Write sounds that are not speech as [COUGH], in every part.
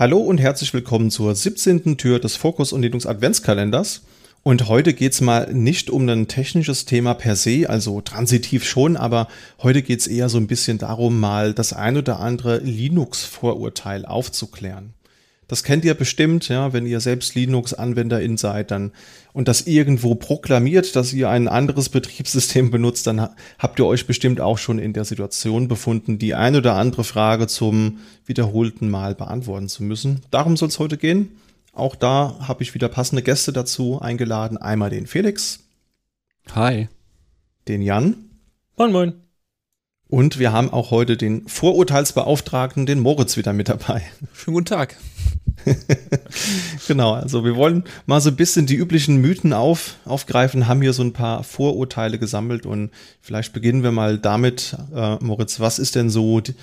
Hallo und herzlich willkommen zur 17. Tür des Fokus und Linux Adventskalenders. Und heute geht's mal nicht um ein technisches Thema per se, also transitiv schon, aber heute geht's eher so ein bisschen darum, mal das ein oder andere Linux-Vorurteil aufzuklären. Das kennt ihr bestimmt, ja, wenn ihr selbst Linux-Anwenderin seid, dann und das irgendwo proklamiert, dass ihr ein anderes Betriebssystem benutzt, dann habt ihr euch bestimmt auch schon in der Situation befunden, die ein oder andere Frage zum wiederholten Mal beantworten zu müssen. Darum soll es heute gehen. Auch da habe ich wieder passende Gäste dazu eingeladen. Einmal den Felix. Hi. Den Jan. Moin, moin. Und wir haben auch heute den Vorurteilsbeauftragten, den Moritz, wieder mit dabei. Schönen guten Tag. [LAUGHS] genau, also wir wollen mal so ein bisschen die üblichen Mythen auf, aufgreifen, haben hier so ein paar Vorurteile gesammelt und vielleicht beginnen wir mal damit, äh, Moritz, was ist denn so die,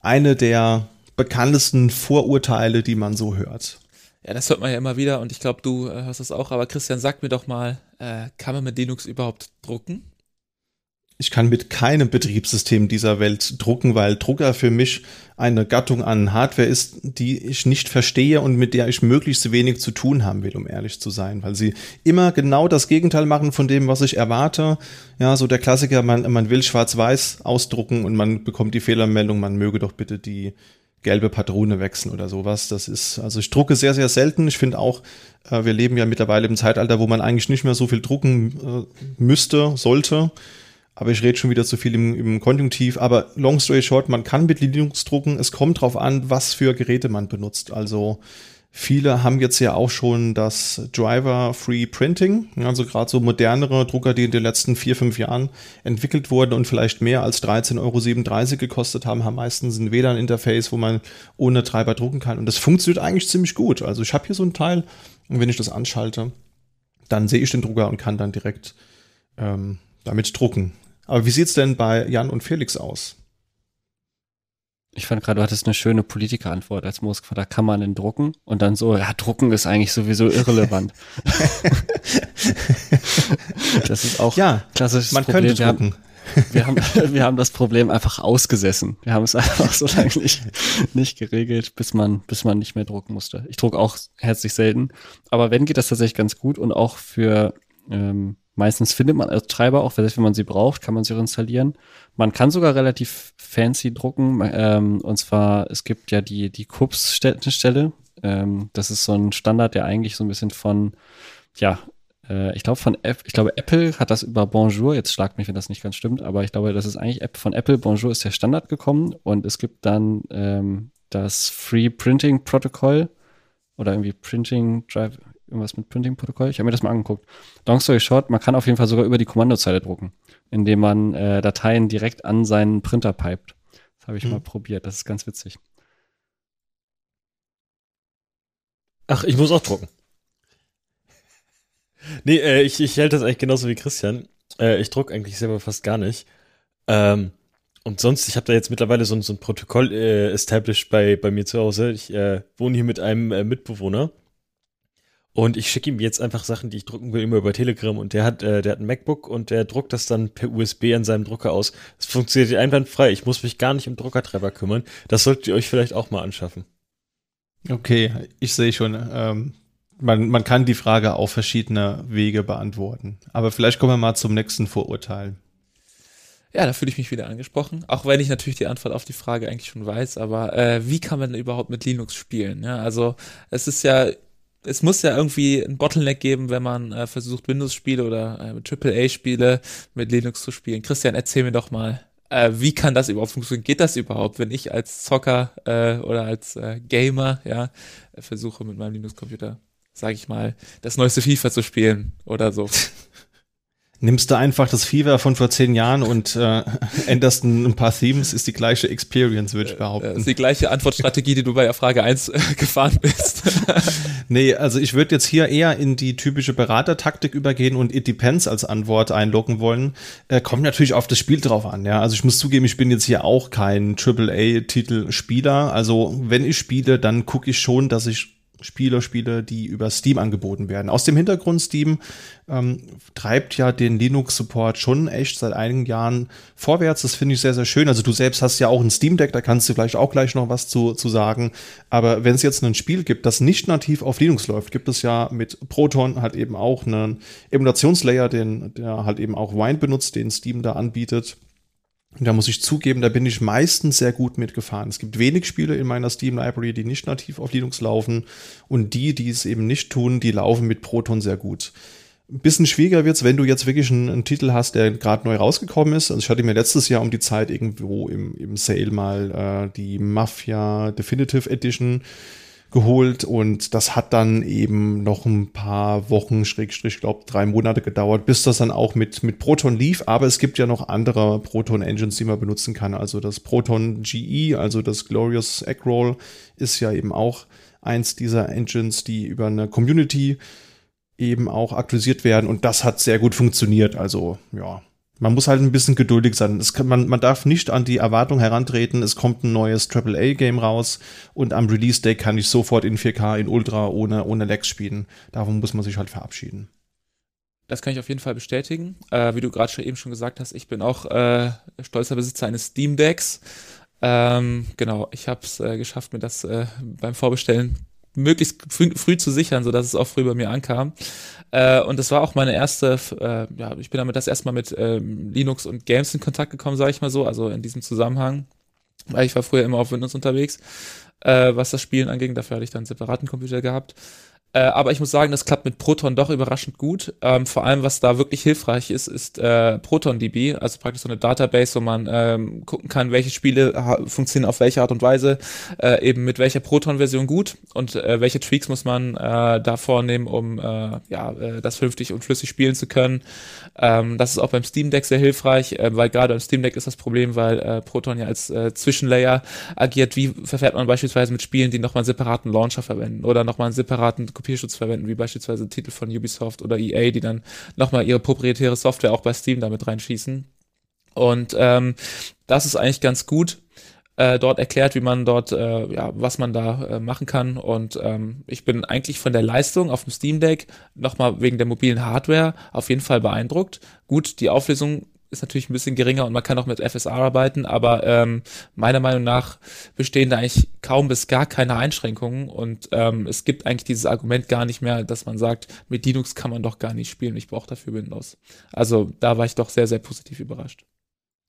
eine der bekanntesten Vorurteile, die man so hört? Ja, das hört man ja immer wieder und ich glaube, du äh, hörst das auch, aber Christian, sag mir doch mal, äh, kann man mit Linux überhaupt drucken? Ich kann mit keinem Betriebssystem dieser Welt drucken, weil Drucker für mich eine Gattung an Hardware ist, die ich nicht verstehe und mit der ich möglichst wenig zu tun haben will, um ehrlich zu sein, weil sie immer genau das Gegenteil machen von dem, was ich erwarte. Ja, so der Klassiker, man, man will schwarz-weiß ausdrucken und man bekommt die Fehlermeldung, man möge doch bitte die gelbe Patrone wechseln oder sowas. Das ist, also ich drucke sehr, sehr selten. Ich finde auch, äh, wir leben ja mittlerweile im Zeitalter, wo man eigentlich nicht mehr so viel drucken äh, müsste, sollte. Aber ich rede schon wieder zu viel im, im Konjunktiv. Aber long story short, man kann mit Linux drucken. Es kommt drauf an, was für Geräte man benutzt. Also viele haben jetzt ja auch schon das Driver-Free Printing. Also gerade so modernere Drucker, die in den letzten vier, fünf Jahren entwickelt wurden und vielleicht mehr als 13,37 Euro gekostet haben, haben meistens ein WLAN-Interface, wo man ohne Treiber drucken kann. Und das funktioniert eigentlich ziemlich gut. Also ich habe hier so ein Teil und wenn ich das anschalte, dann sehe ich den Drucker und kann dann direkt ähm, damit drucken. Aber wie sieht's denn bei Jan und Felix aus? Ich fand gerade, du hattest eine schöne Politikerantwort als Moskva. Da kann man denn drucken? Und dann so, ja, drucken ist eigentlich sowieso [LAUGHS] irrelevant. [LAUGHS] das ist auch ja, klassisches man Problem. Könnte drucken. Wir haben, wir [LAUGHS] haben, wir haben das Problem einfach ausgesessen. Wir haben es einfach so lange nicht, nicht geregelt, bis man, bis man nicht mehr drucken musste. Ich druck auch herzlich selten. Aber wenn geht das tatsächlich ganz gut und auch für ähm, Meistens findet man als Treiber auch, wenn man sie braucht, kann man sie auch installieren. Man kann sogar relativ fancy drucken. Ähm, und zwar, es gibt ja die, die KUPS-Stelle. Ähm, das ist so ein Standard, der eigentlich so ein bisschen von, ja, äh, ich glaube von App, ich glaube Apple hat das über Bonjour, jetzt schlagt mich, wenn das nicht ganz stimmt, aber ich glaube, das ist eigentlich App von Apple. Bonjour ist der Standard gekommen und es gibt dann ähm, das Free Printing Protocol oder irgendwie Printing Drive, irgendwas mit Printing-Protokoll. Ich habe mir das mal angeguckt. Long story short, man kann auf jeden Fall sogar über die Kommandozeile drucken, indem man äh, Dateien direkt an seinen Printer pipet. Das habe ich hm. mal probiert. Das ist ganz witzig. Ach, ich muss auch drucken. Nee, äh, ich, ich hält das eigentlich genauso wie Christian. Äh, ich druck eigentlich selber fast gar nicht. Ähm, und sonst, ich habe da jetzt mittlerweile so, so ein Protokoll äh, established bei, bei mir zu Hause. Ich äh, wohne hier mit einem äh, Mitbewohner und ich schicke ihm jetzt einfach Sachen, die ich drucken will, immer über Telegram. Und der hat, äh, der hat ein MacBook und der druckt das dann per USB an seinem Drucker aus. Das funktioniert einwandfrei. Ich muss mich gar nicht um Druckertreiber kümmern. Das solltet ihr euch vielleicht auch mal anschaffen. Okay, ich sehe schon. Ähm, man, man kann die Frage auf verschiedene Wege beantworten. Aber vielleicht kommen wir mal zum nächsten Vorurteil. Ja, da fühle ich mich wieder angesprochen. Auch wenn ich natürlich die Antwort auf die Frage eigentlich schon weiß, aber äh, wie kann man denn überhaupt mit Linux spielen? Ja, also es ist ja es muss ja irgendwie ein Bottleneck geben, wenn man äh, versucht, Windows-Spiele oder äh, AAA-Spiele mit Linux zu spielen. Christian, erzähl mir doch mal, äh, wie kann das überhaupt funktionieren? Geht das überhaupt, wenn ich als Zocker äh, oder als äh, Gamer ja versuche mit meinem Linux-Computer, sage ich mal, das neueste FIFA zu spielen oder so? [LAUGHS] Nimmst du einfach das Fever von vor zehn Jahren und äh, [LAUGHS] änderst ein paar Themes, ist die gleiche Experience, würde ich äh, behaupten. Das ist die gleiche Antwortstrategie, die du bei der Frage 1 äh, [LAUGHS] gefahren bist. [LAUGHS] nee, also ich würde jetzt hier eher in die typische Beratertaktik übergehen und It Depends als Antwort einloggen wollen. Äh, kommt natürlich auf das Spiel drauf an, ja. Also ich muss zugeben, ich bin jetzt hier auch kein AAA-Titel-Spieler. Also wenn ich spiele, dann gucke ich schon, dass ich Spieler-Spiele, die über Steam angeboten werden. Aus dem Hintergrund, Steam ähm, treibt ja den Linux-Support schon echt seit einigen Jahren vorwärts. Das finde ich sehr, sehr schön. Also du selbst hast ja auch ein Steam Deck, da kannst du vielleicht auch gleich noch was zu, zu sagen. Aber wenn es jetzt ein Spiel gibt, das nicht nativ auf Linux läuft, gibt es ja mit Proton halt eben auch einen Emulationslayer, den, der halt eben auch Wine benutzt, den Steam da anbietet. Da muss ich zugeben, da bin ich meistens sehr gut mitgefahren. Es gibt wenig Spiele in meiner Steam Library, die nicht nativ auf Linux laufen. Und die, die es eben nicht tun, die laufen mit Proton sehr gut. Ein bisschen schwieriger wird's, wenn du jetzt wirklich einen, einen Titel hast, der gerade neu rausgekommen ist. Also ich hatte mir letztes Jahr um die Zeit irgendwo im, im Sale mal äh, die Mafia Definitive Edition geholt und das hat dann eben noch ein paar Wochen, Schrägstrich, glaube drei Monate gedauert, bis das dann auch mit, mit Proton lief. Aber es gibt ja noch andere Proton-Engines, die man benutzen kann. Also das Proton GE, also das Glorious Eggroll, ist ja eben auch eins dieser Engines, die über eine Community eben auch aktualisiert werden und das hat sehr gut funktioniert. Also ja, man muss halt ein bisschen geduldig sein. Kann, man, man darf nicht an die Erwartung herantreten, es kommt ein neues AAA-Game raus und am Release-Day kann ich sofort in 4K, in Ultra, ohne, ohne Lags spielen. Davon muss man sich halt verabschieden. Das kann ich auf jeden Fall bestätigen. Äh, wie du gerade schon eben schon gesagt hast, ich bin auch äh, stolzer Besitzer eines Steam Decks. Ähm, genau, ich habe es äh, geschafft, mir das äh, beim Vorbestellen möglichst früh, zu sichern, so dass es auch früh bei mir ankam. Äh, und das war auch meine erste, äh, ja, ich bin damit das erstmal mit ähm, Linux und Games in Kontakt gekommen, sage ich mal so, also in diesem Zusammenhang. Weil ich war früher immer auf Windows unterwegs, äh, was das Spielen anging. Dafür hatte ich dann einen separaten Computer gehabt. Äh, aber ich muss sagen, das klappt mit Proton doch überraschend gut. Ähm, vor allem, was da wirklich hilfreich ist, ist äh, ProtonDB, also praktisch so eine Database, wo man ähm, gucken kann, welche Spiele funktionieren auf welche Art und Weise, äh, eben mit welcher Proton-Version gut und äh, welche Tweaks muss man äh, da vornehmen, um äh, ja, äh, das vernünftig und flüssig spielen zu können. Ähm, das ist auch beim Steam Deck sehr hilfreich, äh, weil gerade beim Steam Deck ist das Problem, weil äh, Proton ja als äh, Zwischenlayer agiert. Wie verfährt man beispielsweise mit Spielen, die nochmal einen separaten Launcher verwenden oder nochmal einen separaten Kopierschutz verwenden, wie beispielsweise Titel von Ubisoft oder EA, die dann nochmal ihre proprietäre Software auch bei Steam damit reinschießen. Und ähm, das ist eigentlich ganz gut äh, dort erklärt, wie man dort, äh, ja, was man da äh, machen kann. Und ähm, ich bin eigentlich von der Leistung auf dem Steam Deck nochmal wegen der mobilen Hardware auf jeden Fall beeindruckt. Gut, die Auflösung ist natürlich ein bisschen geringer und man kann auch mit FSR arbeiten, aber ähm, meiner Meinung nach bestehen da eigentlich kaum bis gar keine Einschränkungen und ähm, es gibt eigentlich dieses Argument gar nicht mehr, dass man sagt, mit Linux kann man doch gar nicht spielen, ich brauche dafür Windows. Also da war ich doch sehr, sehr positiv überrascht.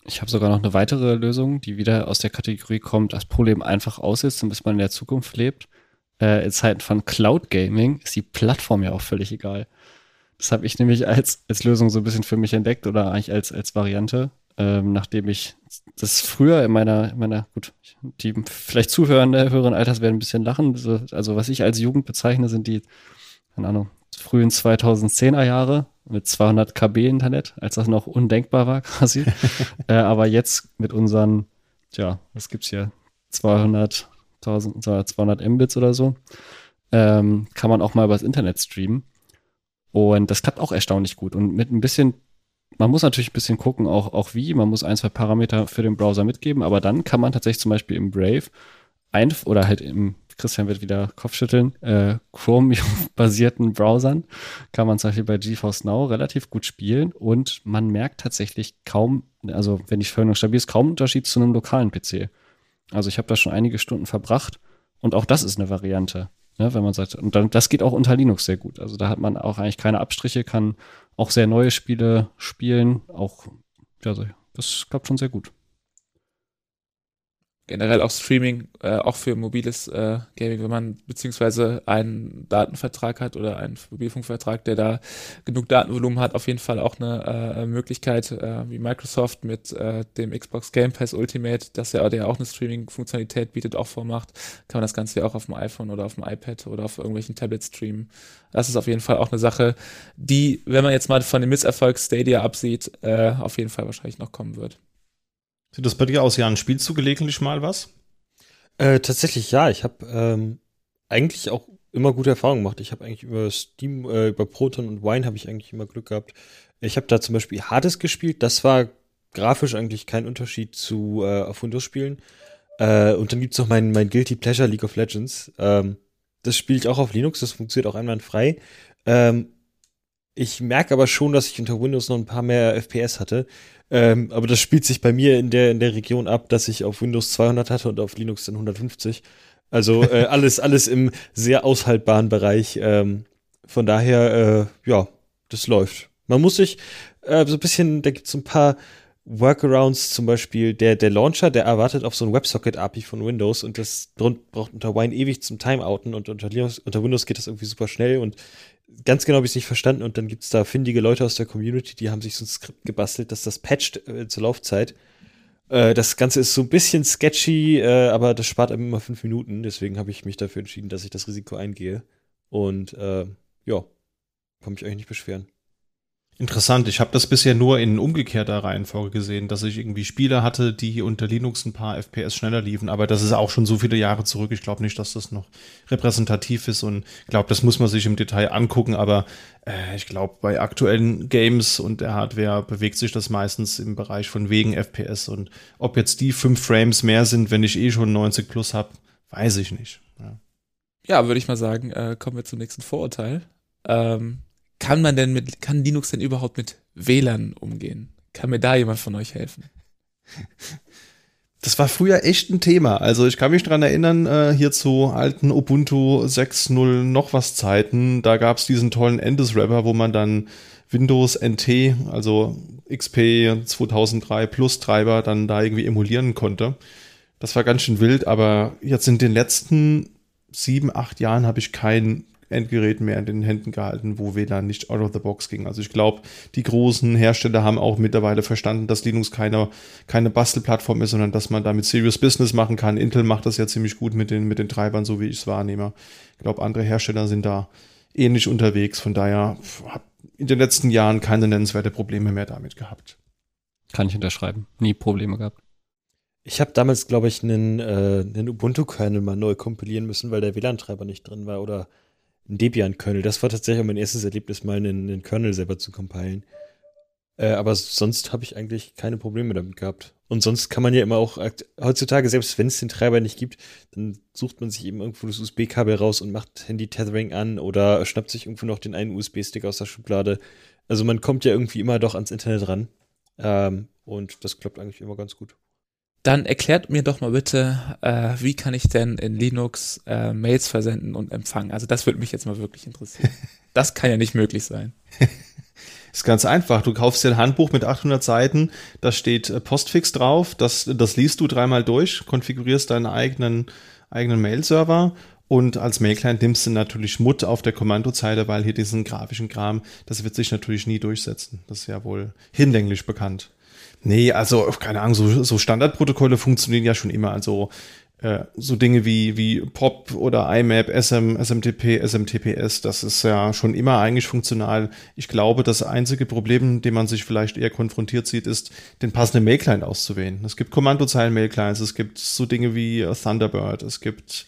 Ich habe sogar noch eine weitere Lösung, die wieder aus der Kategorie kommt, das Problem einfach aussitzen, bis man in der Zukunft lebt. Äh, in Zeiten von Cloud Gaming ist die Plattform ja auch völlig egal. Das habe ich nämlich als, als Lösung so ein bisschen für mich entdeckt oder eigentlich als, als Variante, ähm, nachdem ich das früher in meiner, in meiner, gut, die vielleicht Zuhörende höheren Alters werden ein bisschen lachen. Also, was ich als Jugend bezeichne, sind die, keine Ahnung, frühen 2010er Jahre mit 200 KB Internet, als das noch undenkbar war quasi. [LAUGHS] äh, aber jetzt mit unseren, tja, was gibt's hier? 200, 1000, 200 Mbits oder so, ähm, kann man auch mal übers Internet streamen. Und das klappt auch erstaunlich gut. Und mit ein bisschen, man muss natürlich ein bisschen gucken, auch, auch wie, man muss ein, zwei Parameter für den Browser mitgeben, aber dann kann man tatsächlich zum Beispiel im Brave ein, oder halt im, Christian wird wieder Kopfschütteln, äh, Chromium-basierten Browsern kann man zum Beispiel bei GeForce Now relativ gut spielen und man merkt tatsächlich kaum, also wenn die Verbindung stabil ist, kaum Unterschied zu einem lokalen PC. Also ich habe da schon einige Stunden verbracht und auch das ist eine Variante. Ne, wenn man sagt, und dann, das geht auch unter Linux sehr gut. Also da hat man auch eigentlich keine Abstriche, kann auch sehr neue Spiele spielen. Auch, ja, das klappt schon sehr gut generell auch Streaming, äh, auch für mobiles äh, Gaming, wenn man beziehungsweise einen Datenvertrag hat oder einen Mobilfunkvertrag, der da genug Datenvolumen hat, auf jeden Fall auch eine äh, Möglichkeit, äh, wie Microsoft mit äh, dem Xbox Game Pass Ultimate, dass ja der auch eine Streaming-Funktionalität bietet, auch vormacht, kann man das Ganze ja auch auf dem iPhone oder auf dem iPad oder auf irgendwelchen Tablets streamen. Das ist auf jeden Fall auch eine Sache, die, wenn man jetzt mal von dem Misserfolg Stadia absieht, äh, auf jeden Fall wahrscheinlich noch kommen wird. Sieht das bei dir aus, Jan? Spielst du gelegentlich mal was? Äh, tatsächlich ja. Ich habe ähm, eigentlich auch immer gute Erfahrungen gemacht. Ich habe eigentlich über Steam, äh, über Proton und Wine habe ich eigentlich immer Glück gehabt. Ich habe da zum Beispiel Hades gespielt. Das war grafisch eigentlich kein Unterschied zu äh, auf Windows spielen. Äh, und dann gibt's noch mein, mein Guilty Pleasure League of Legends. Ähm, das spiele ich auch auf Linux, das funktioniert auch einwandfrei. Ähm, ich merke aber schon, dass ich unter Windows noch ein paar mehr FPS hatte. Ähm, aber das spielt sich bei mir in der, in der Region ab, dass ich auf Windows 200 hatte und auf Linux dann 150. Also äh, [LAUGHS] alles, alles im sehr aushaltbaren Bereich. Ähm, von daher, äh, ja, das läuft. Man muss sich äh, so ein bisschen, da gibt es ein paar Workarounds, zum Beispiel der, der Launcher, der erwartet auf so ein WebSocket-API von Windows und das braucht unter Wine ewig zum Timeouten und unter, Linux, unter Windows geht das irgendwie super schnell und ganz genau habe ich es nicht verstanden und dann gibt es da findige Leute aus der Community, die haben sich so ein Skript gebastelt, dass das patcht äh, zur Laufzeit. Äh, das Ganze ist so ein bisschen sketchy, äh, aber das spart einem immer fünf Minuten, deswegen habe ich mich dafür entschieden, dass ich das Risiko eingehe und äh, ja, kann mich eigentlich nicht beschweren. Interessant. Ich habe das bisher nur in umgekehrter Reihenfolge gesehen, dass ich irgendwie Spiele hatte, die unter Linux ein paar FPS schneller liefen. Aber das ist auch schon so viele Jahre zurück. Ich glaube nicht, dass das noch repräsentativ ist und glaube, das muss man sich im Detail angucken. Aber äh, ich glaube, bei aktuellen Games und der Hardware bewegt sich das meistens im Bereich von wegen FPS. Und ob jetzt die fünf Frames mehr sind, wenn ich eh schon 90 plus habe, weiß ich nicht. Ja, ja würde ich mal sagen, äh, kommen wir zum nächsten Vorurteil. Ähm kann man denn mit, kann Linux denn überhaupt mit WLAN umgehen? Kann mir da jemand von euch helfen? Das war früher echt ein Thema. Also ich kann mich dran erinnern, äh, hier zu alten Ubuntu 6.0 noch was Zeiten, da gab es diesen tollen Endes-Wrapper, wo man dann Windows NT, also XP 2003 Plus Treiber, dann da irgendwie emulieren konnte. Das war ganz schön wild, aber jetzt in den letzten sieben, acht Jahren habe ich kein Endgerät mehr in den Händen gehalten, wo WLAN nicht out of the box ging. Also ich glaube, die großen Hersteller haben auch mittlerweile verstanden, dass Linux keine, keine Bastelplattform ist, sondern dass man damit Serious Business machen kann. Intel macht das ja ziemlich gut mit den, mit den Treibern, so wie ich es wahrnehme. Ich glaube, andere Hersteller sind da ähnlich unterwegs. Von daher habe in den letzten Jahren keine nennenswerte Probleme mehr damit gehabt. Kann ich unterschreiben. Nie Probleme gehabt. Ich habe damals, glaube ich, einen, äh, einen Ubuntu-Kernel mal neu kompilieren müssen, weil der WLAN-Treiber nicht drin war oder ein Debian-Kernel. Das war tatsächlich mein erstes Erlebnis, mal einen, einen Kernel selber zu compilen. Äh, aber sonst habe ich eigentlich keine Probleme damit gehabt. Und sonst kann man ja immer auch, heutzutage, selbst wenn es den Treiber nicht gibt, dann sucht man sich eben irgendwo das USB-Kabel raus und macht Handy-Tethering an oder schnappt sich irgendwo noch den einen USB-Stick aus der Schublade. Also man kommt ja irgendwie immer doch ans Internet ran. Ähm, und das klappt eigentlich immer ganz gut. Dann erklärt mir doch mal bitte, äh, wie kann ich denn in Linux äh, Mails versenden und empfangen? Also das würde mich jetzt mal wirklich interessieren. [LAUGHS] Das kann ja nicht möglich sein. [LAUGHS] Ist ganz einfach. Du kaufst dir ein Handbuch mit 800 Seiten, da steht äh, Postfix drauf, das, das liest du dreimal durch, konfigurierst deinen eigenen, eigenen Mail-Server und als Mail-Client nimmst du natürlich Mut auf der Kommandozeile, weil hier diesen grafischen Kram, das wird sich natürlich nie durchsetzen. Das ist ja wohl hinlänglich bekannt. Nee, also keine Ahnung, so, so Standardprotokolle funktionieren ja schon immer. Also äh, so Dinge wie, wie POP oder IMAP, SM, SMTP, SMTPS, das ist ja schon immer eigentlich funktional. Ich glaube, das einzige Problem, dem man sich vielleicht eher konfrontiert sieht, ist, den passenden Mail-Client auszuwählen. Es gibt Kommandozeilen-Mail-Clients, es gibt so Dinge wie Thunderbird, es gibt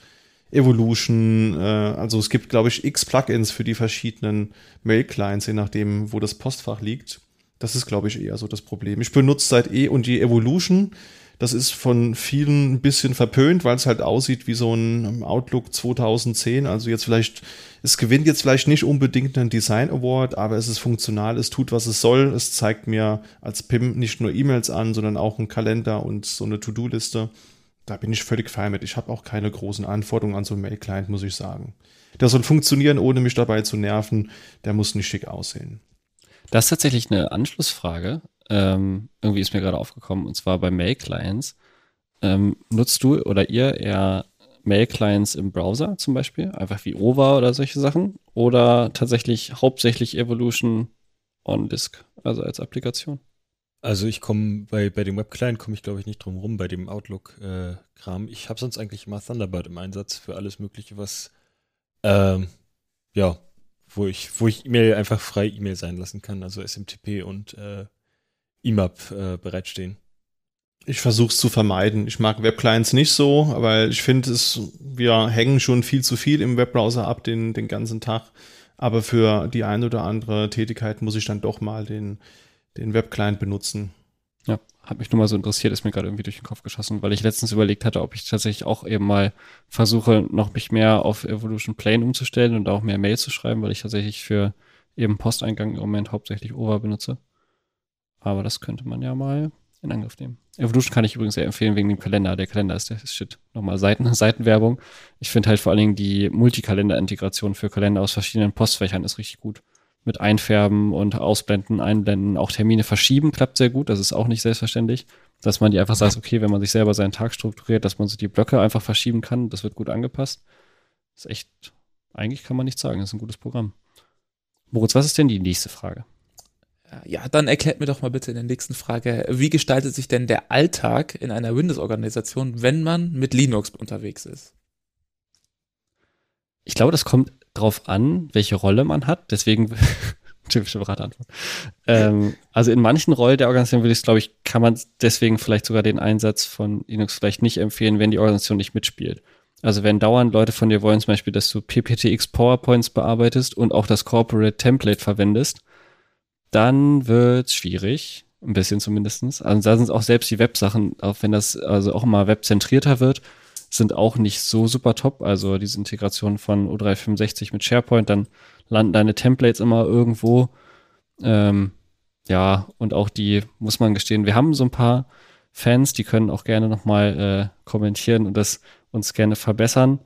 Evolution, äh, also es gibt, glaube ich, x Plugins für die verschiedenen Mail-Clients, je nachdem, wo das Postfach liegt. Das ist, glaube ich, eher so das Problem. Ich benutze seit eh und je Evolution. Das ist von vielen ein bisschen verpönt, weil es halt aussieht wie so ein Outlook 2010. Also jetzt vielleicht, es gewinnt jetzt vielleicht nicht unbedingt einen Design Award, aber es ist funktional, es tut, was es soll. Es zeigt mir als PIM nicht nur E-Mails an, sondern auch einen Kalender und so eine To-Do-Liste. Da bin ich völlig fein mit. Ich habe auch keine großen Anforderungen an so einen Mail-Client, muss ich sagen. Der soll funktionieren, ohne mich dabei zu nerven. Der muss nicht schick aussehen. Das ist tatsächlich eine Anschlussfrage. Ähm, irgendwie ist mir gerade aufgekommen, und zwar bei Mail-Clients. Ähm, nutzt du oder ihr eher Mail-Clients im Browser zum Beispiel, einfach wie OVA oder solche Sachen, oder tatsächlich hauptsächlich Evolution on Disk, also als Applikation? Also ich komme bei, bei dem Web-Client komme ich glaube ich nicht drum rum, bei dem Outlook-Kram. Äh, ich habe sonst eigentlich immer Thunderbird im Einsatz für alles Mögliche, was ähm, ja wo ich, wo ich E-Mail einfach frei E-Mail sein lassen kann, also SMTP und äh, IMAP äh, bereitstehen. Ich versuche es zu vermeiden. Ich mag Webclients nicht so, weil ich finde, es wir hängen schon viel zu viel im Webbrowser ab den, den ganzen Tag. Aber für die ein oder andere Tätigkeit muss ich dann doch mal den, den Webclient benutzen. Ja, hat mich nur mal so interessiert, ist mir gerade irgendwie durch den Kopf geschossen, weil ich letztens überlegt hatte, ob ich tatsächlich auch eben mal versuche, noch mich mehr auf Evolution Plane umzustellen und auch mehr Mails zu schreiben, weil ich tatsächlich für eben Posteingang im Moment hauptsächlich Over benutze. Aber das könnte man ja mal in Angriff nehmen. Evolution kann ich übrigens sehr empfehlen wegen dem Kalender. Der Kalender ist der Shit. Nochmal Seiten, [LAUGHS] Seitenwerbung. Ich finde halt vor allen Dingen die Multikalender-Integration für Kalender aus verschiedenen Postfächern ist richtig gut mit Einfärben und Ausblenden, Einblenden, auch Termine verschieben klappt sehr gut. Das ist auch nicht selbstverständlich, dass man die einfach sagt, okay, wenn man sich selber seinen Tag strukturiert, dass man so die Blöcke einfach verschieben kann. Das wird gut angepasst. Das ist echt, eigentlich kann man nicht sagen, das ist ein gutes Programm. Moritz, was ist denn die nächste Frage? Ja, dann erklärt mir doch mal bitte in der nächsten Frage, wie gestaltet sich denn der Alltag in einer Windows-Organisation, wenn man mit Linux unterwegs ist? Ich glaube, das kommt drauf an, welche Rolle man hat. Deswegen [LAUGHS] typische Beratantwort. Ähm, also in manchen Rollen der Organisation würde ich, glaube ich, kann man deswegen vielleicht sogar den Einsatz von Linux vielleicht nicht empfehlen, wenn die Organisation nicht mitspielt. Also wenn dauernd Leute von dir wollen, zum Beispiel, dass du PPTX PowerPoints bearbeitest und auch das Corporate Template verwendest, dann wird's schwierig. Ein bisschen zumindestens. Also da sind auch selbst die Websachen, auch wenn das also auch immer webzentrierter wird, sind auch nicht so super top. Also diese Integration von O365 mit SharePoint, dann landen deine Templates immer irgendwo. Ähm, ja, und auch die, muss man gestehen, wir haben so ein paar Fans, die können auch gerne nochmal äh, kommentieren und das uns gerne verbessern,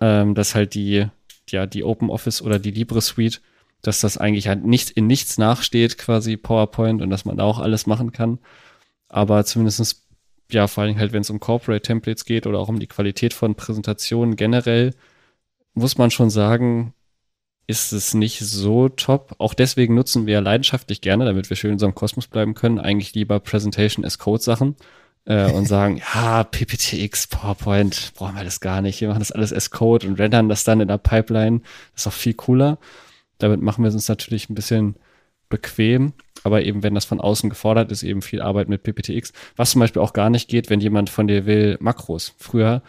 ähm, dass halt die, ja, die Open Office oder die Libre Suite, dass das eigentlich halt nicht in nichts nachsteht, quasi PowerPoint und dass man da auch alles machen kann. Aber zumindestens ja, vor allem halt, wenn es um Corporate Templates geht oder auch um die Qualität von Präsentationen generell, muss man schon sagen, ist es nicht so top. Auch deswegen nutzen wir leidenschaftlich gerne, damit wir schön in unserem Kosmos bleiben können, eigentlich lieber Presentation as Code Sachen äh, und sagen, [LAUGHS] ja, PPTX, PowerPoint, brauchen wir das gar nicht. Wir machen das alles as Code und rendern das dann in der Pipeline. Das ist auch viel cooler. Damit machen wir es uns natürlich ein bisschen bequem aber eben, wenn das von außen gefordert ist, eben viel Arbeit mit PPTX. Was zum Beispiel auch gar nicht geht, wenn jemand von dir will, Makros. Früher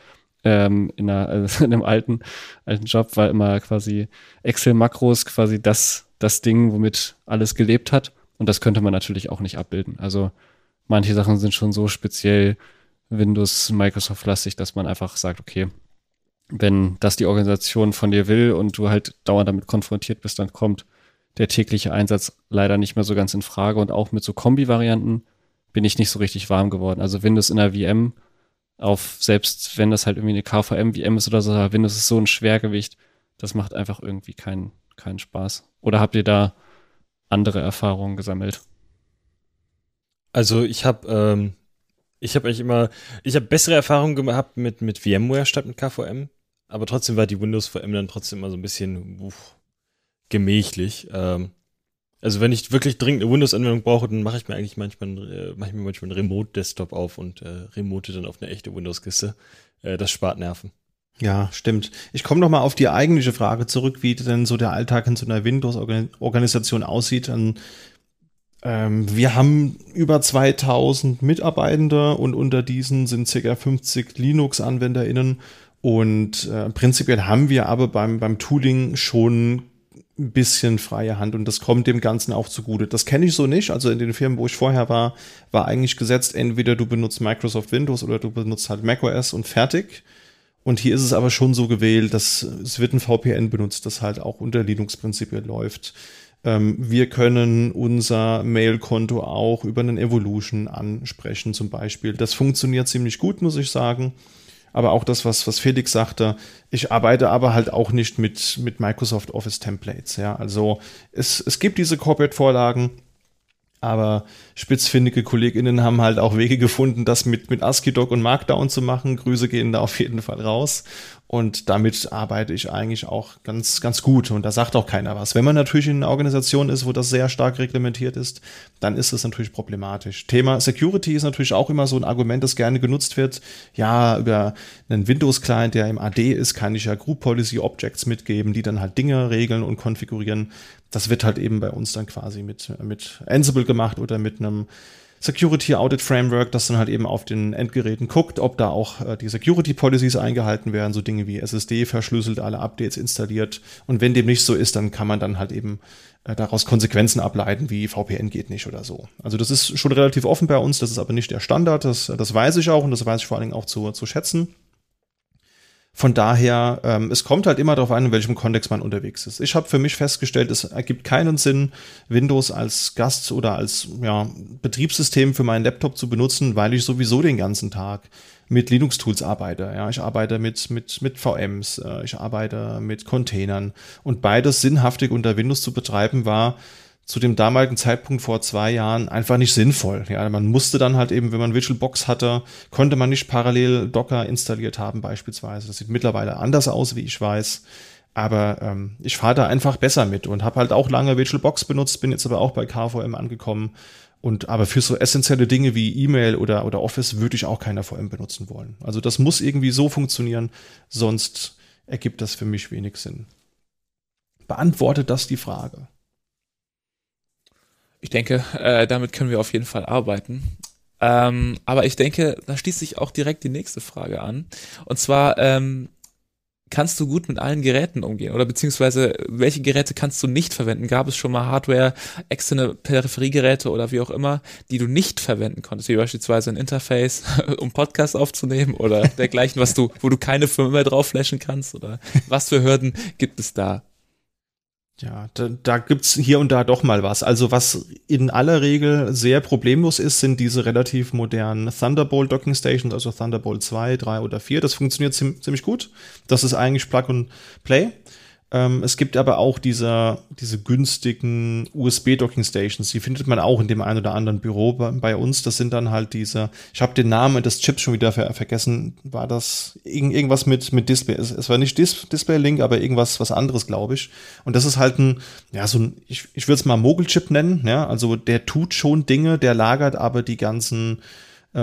ähm, in, einer, also [LAUGHS] in einem alten, alten Job war immer quasi Excel-Makros quasi das, das Ding, womit alles gelebt hat. Und das könnte man natürlich auch nicht abbilden. Also manche Sachen sind schon so speziell Windows, Microsoft-lastig, dass man einfach sagt, okay, wenn das die Organisation von dir will und du halt dauernd damit konfrontiert bist, dann kommt der tägliche Einsatz leider nicht mehr so ganz in Frage und auch mit so Kombi-Varianten bin ich nicht so richtig warm geworden. Also Windows in der VM auf, selbst wenn das halt irgendwie eine KVM-VM ist oder so, Windows ist so ein Schwergewicht, das macht einfach irgendwie keinen, keinen Spaß. Oder habt ihr da andere Erfahrungen gesammelt? Also ich habe ähm, ich habe eigentlich immer, ich habe bessere Erfahrungen gehabt mit, mit VMware statt mit KVM, aber trotzdem war die Windows VM dann trotzdem immer so ein bisschen, uff, gemächlich. Ähm, also wenn ich wirklich dringend eine Windows-Anwendung brauche, dann mache ich mir eigentlich manchmal, äh, mache ich mir manchmal einen Remote-Desktop auf und äh, remote dann auf eine echte Windows-Kiste. Äh, das spart Nerven. Ja, stimmt. Ich komme noch mal auf die eigentliche Frage zurück, wie denn so der Alltag in so einer Windows-Organisation aussieht. Dann, ähm, wir haben über 2000 Mitarbeitende und unter diesen sind ca. 50 Linux-AnwenderInnen. Und äh, prinzipiell haben wir aber beim, beim Tooling schon ein bisschen freie Hand und das kommt dem Ganzen auch zugute. Das kenne ich so nicht. Also in den Firmen, wo ich vorher war, war eigentlich gesetzt, entweder du benutzt Microsoft Windows oder du benutzt halt macOS und fertig. Und hier ist es aber schon so gewählt, dass es wird ein VPN benutzt, das halt auch unter Linux-Prinzipien läuft. Ähm, wir können unser Mail-Konto auch über einen Evolution ansprechen zum Beispiel. Das funktioniert ziemlich gut, muss ich sagen aber auch das, was, was Felix sagte, ich arbeite aber halt auch nicht mit, mit Microsoft Office Templates. Ja, also es, es gibt diese Corporate-Vorlagen, aber spitzfindige KollegInnen haben halt auch Wege gefunden, das mit, mit ASCII-Doc und Markdown zu machen. Grüße gehen da auf jeden Fall raus. Und damit arbeite ich eigentlich auch ganz, ganz gut. Und da sagt auch keiner was. Wenn man natürlich in einer Organisation ist, wo das sehr stark reglementiert ist, dann ist es natürlich problematisch. Thema Security ist natürlich auch immer so ein Argument, das gerne genutzt wird. Ja, über einen Windows-Client, der im AD ist, kann ich ja Group Policy Objects mitgeben, die dann halt Dinge regeln und konfigurieren. Das wird halt eben bei uns dann quasi mit, mit Ansible gemacht oder mit einem Security Audit Framework, das dann halt eben auf den Endgeräten guckt, ob da auch äh, die Security Policies eingehalten werden, so Dinge wie SSD verschlüsselt, alle Updates installiert. Und wenn dem nicht so ist, dann kann man dann halt eben äh, daraus Konsequenzen ableiten, wie VPN geht nicht oder so. Also das ist schon relativ offen bei uns, das ist aber nicht der Standard, das, das weiß ich auch und das weiß ich vor allen Dingen auch zu, zu schätzen. Von daher, ähm, es kommt halt immer darauf an, in welchem Kontext man unterwegs ist. Ich habe für mich festgestellt, es ergibt keinen Sinn, Windows als Gast oder als ja, Betriebssystem für meinen Laptop zu benutzen, weil ich sowieso den ganzen Tag mit Linux-Tools arbeite. Ja, ich arbeite mit, mit, mit VMs, äh, ich arbeite mit Containern. Und beides sinnhaftig unter Windows zu betreiben war zu dem damaligen Zeitpunkt vor zwei Jahren einfach nicht sinnvoll. Ja, man musste dann halt eben, wenn man VirtualBox hatte, konnte man nicht parallel Docker installiert haben beispielsweise. Das sieht mittlerweile anders aus, wie ich weiß. Aber ähm, ich fahre da einfach besser mit und habe halt auch lange VirtualBox benutzt, bin jetzt aber auch bei KVM angekommen. Und aber für so essentielle Dinge wie E-Mail oder, oder Office würde ich auch keiner VM benutzen wollen. Also das muss irgendwie so funktionieren, sonst ergibt das für mich wenig Sinn. Beantwortet das die Frage? Ich denke, äh, damit können wir auf jeden Fall arbeiten. Ähm, aber ich denke, da schließt sich auch direkt die nächste Frage an. Und zwar, ähm, kannst du gut mit allen Geräten umgehen? Oder beziehungsweise, welche Geräte kannst du nicht verwenden? Gab es schon mal Hardware, externe Peripheriegeräte oder wie auch immer, die du nicht verwenden konntest? Wie beispielsweise ein Interface, [LAUGHS] um Podcast aufzunehmen oder dergleichen, was du, wo du keine Firmware drauf flashen kannst? Oder was für Hürden gibt es da? Ja, da, da gibt's hier und da doch mal was. Also was in aller Regel sehr problemlos ist, sind diese relativ modernen Thunderbolt Docking Stations, also Thunderbolt 2, 3 oder 4. Das funktioniert ziemlich gut. Das ist eigentlich Plug and Play. Ähm, es gibt aber auch diese, diese günstigen USB-Docking-Stations, die findet man auch in dem einen oder anderen Büro bei, bei uns. Das sind dann halt diese, ich habe den Namen des Chips schon wieder ver vergessen, war das irgend, irgendwas mit, mit Display. Es, es war nicht Dis Display-Link, aber irgendwas was anderes, glaube ich. Und das ist halt ein, ja, so ein, ich, ich würde es mal Mogul-Chip nennen, ja, also der tut schon Dinge, der lagert aber die ganzen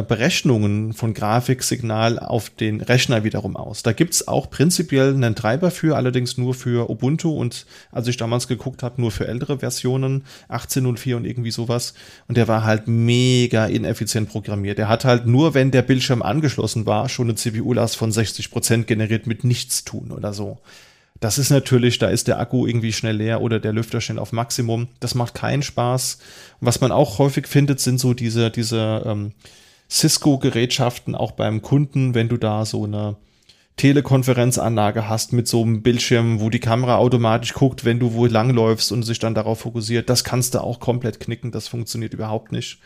Berechnungen von Grafiksignal auf den Rechner wiederum aus. Da gibt's auch prinzipiell einen Treiber für, allerdings nur für Ubuntu und als ich damals geguckt habe, nur für ältere Versionen, 18.04 und irgendwie sowas. Und der war halt mega ineffizient programmiert. Der hat halt nur, wenn der Bildschirm angeschlossen war, schon eine CPU-Last von 60 Prozent generiert mit nichts tun oder so. Das ist natürlich, da ist der Akku irgendwie schnell leer oder der Lüfter schnell auf Maximum. Das macht keinen Spaß. Und was man auch häufig findet, sind so diese, diese ähm, Cisco-Gerätschaften auch beim Kunden, wenn du da so eine Telekonferenzanlage hast mit so einem Bildschirm, wo die Kamera automatisch guckt, wenn du wo langläufst und sich dann darauf fokussiert, das kannst du auch komplett knicken, das funktioniert überhaupt nicht.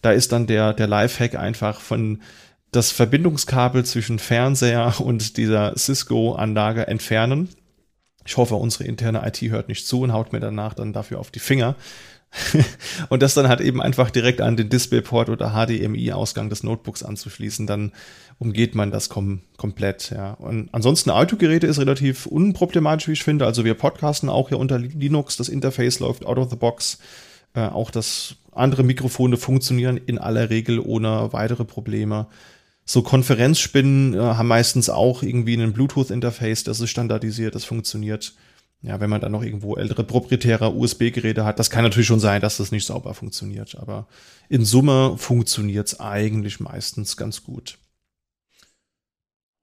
Da ist dann der, der Lifehack einfach von das Verbindungskabel zwischen Fernseher und dieser Cisco-Anlage entfernen. Ich hoffe, unsere interne IT hört nicht zu und haut mir danach dann dafür auf die Finger. [LAUGHS] und das dann halt eben einfach direkt an den Displayport oder HDMI-Ausgang des Notebooks anzuschließen, dann umgeht man das kom komplett. Ja. Und ansonsten Autogeräte ist relativ unproblematisch, wie ich finde. Also wir podcasten auch hier unter Linux, das Interface läuft out of the box. Äh, auch das andere Mikrofone funktionieren in aller Regel ohne weitere Probleme. So Konferenzspinnen äh, haben meistens auch irgendwie ein Bluetooth-Interface, das ist standardisiert, das funktioniert ja, wenn man dann noch irgendwo ältere proprietäre USB-Geräte hat, das kann natürlich schon sein, dass das nicht sauber funktioniert. Aber in Summe funktioniert es eigentlich meistens ganz gut.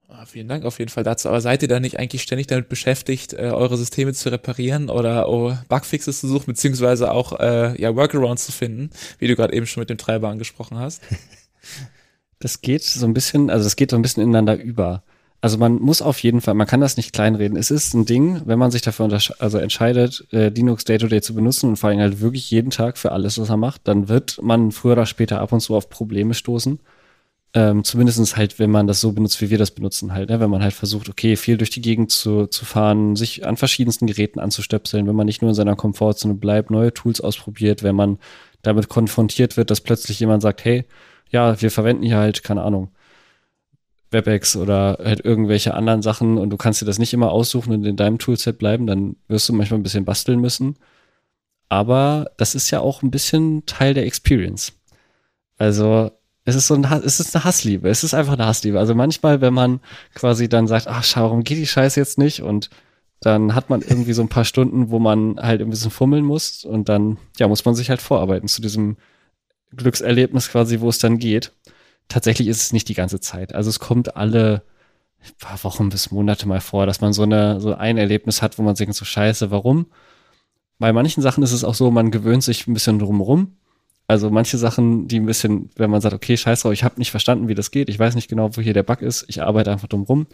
Ah, vielen Dank auf jeden Fall dazu. Aber seid ihr da nicht eigentlich ständig damit beschäftigt, äh, eure Systeme zu reparieren oder oh, Bugfixes zu suchen, beziehungsweise auch äh, ja, Workarounds zu finden, wie du gerade eben schon mit dem Treiber angesprochen hast? [LAUGHS] Das geht so ein bisschen, also das geht so ein bisschen ineinander über. Also man muss auf jeden Fall, man kann das nicht kleinreden. Es ist ein Ding, wenn man sich dafür also entscheidet, äh, Linux Day-to-Day -Day zu benutzen und vor allem halt wirklich jeden Tag für alles, was er macht, dann wird man früher oder später ab und zu auf Probleme stoßen. Ähm, zumindest halt, wenn man das so benutzt, wie wir das benutzen halt. Ne? Wenn man halt versucht, okay, viel durch die Gegend zu, zu fahren, sich an verschiedensten Geräten anzustöpseln, wenn man nicht nur in seiner Komfortzone bleibt, neue Tools ausprobiert, wenn man damit konfrontiert wird, dass plötzlich jemand sagt, hey, ja, wir verwenden hier halt, keine Ahnung, WebEx oder halt irgendwelche anderen Sachen und du kannst dir das nicht immer aussuchen und in deinem Toolset bleiben, dann wirst du manchmal ein bisschen basteln müssen. Aber das ist ja auch ein bisschen Teil der Experience. Also es ist so ein, es ist eine Hassliebe. Es ist einfach eine Hassliebe. Also manchmal, wenn man quasi dann sagt, ach schau, warum geht die Scheiße jetzt nicht? Und dann hat man irgendwie so ein paar Stunden, wo man halt ein bisschen fummeln muss und dann, ja, muss man sich halt vorarbeiten zu diesem Glückserlebnis quasi, wo es dann geht. Tatsächlich ist es nicht die ganze Zeit. Also es kommt alle paar Wochen bis Monate mal vor, dass man so eine so ein Erlebnis hat, wo man denkt so Scheiße, warum? Bei manchen Sachen ist es auch so, man gewöhnt sich ein bisschen drumherum. Also manche Sachen, die ein bisschen, wenn man sagt, okay, scheiß drauf, ich habe nicht verstanden, wie das geht, ich weiß nicht genau, wo hier der Bug ist, ich arbeite einfach drumherum.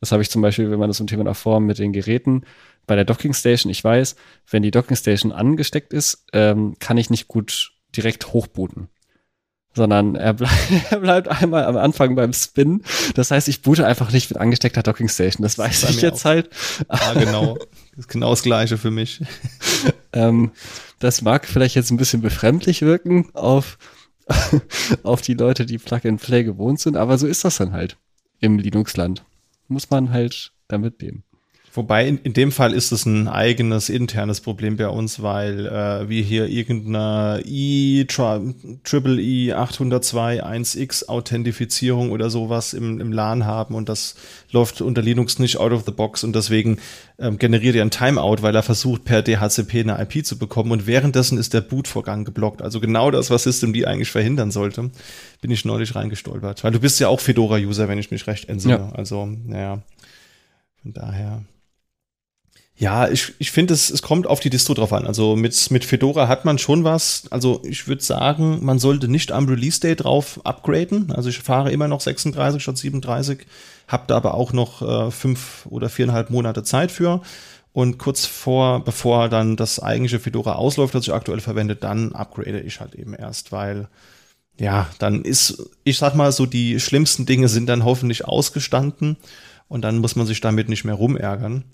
Das habe ich zum Beispiel, wenn man das im Thema davor mit den Geräten bei der Docking Station, ich weiß, wenn die Docking Station angesteckt ist, ähm, kann ich nicht gut direkt hochbooten sondern er, ble [LAUGHS] er, bleibt einmal am Anfang beim Spin. Das heißt, ich boote einfach nicht mit angesteckter Docking Station. Das weiß das ich jetzt auch. halt. Ja, genau. Das ist genau das Gleiche für mich. [LAUGHS] ähm, das mag vielleicht jetzt ein bisschen befremdlich wirken auf, [LAUGHS] auf die Leute, die Plug and Play gewohnt sind, aber so ist das dann halt im Linux-Land. Muss man halt damit leben. Wobei in, in dem Fall ist es ein eigenes internes Problem bei uns, weil äh, wir hier irgendeine i Triple E 802 1x Authentifizierung oder sowas im, im LAN haben und das läuft unter Linux nicht out of the box und deswegen ähm, generiert er ein Timeout, weil er versucht per DHCP eine IP zu bekommen und währenddessen ist der Bootvorgang geblockt. Also genau das, was Systemd eigentlich verhindern sollte, bin ich neulich reingestolpert. Weil du bist ja auch Fedora-User, wenn ich mich recht entsinne. Ja. Also, naja, von daher. Ja, ich, ich finde, es, es kommt auf die Distro drauf an. Also mit, mit Fedora hat man schon was. Also ich würde sagen, man sollte nicht am Release-Day drauf upgraden. Also ich fahre immer noch 36 statt 37, habe da aber auch noch äh, fünf oder viereinhalb Monate Zeit für. Und kurz vor, bevor dann das eigentliche Fedora ausläuft, das ich aktuell verwende, dann upgrade ich halt eben erst, weil ja, dann ist, ich sag mal so, die schlimmsten Dinge sind dann hoffentlich ausgestanden und dann muss man sich damit nicht mehr rumärgern.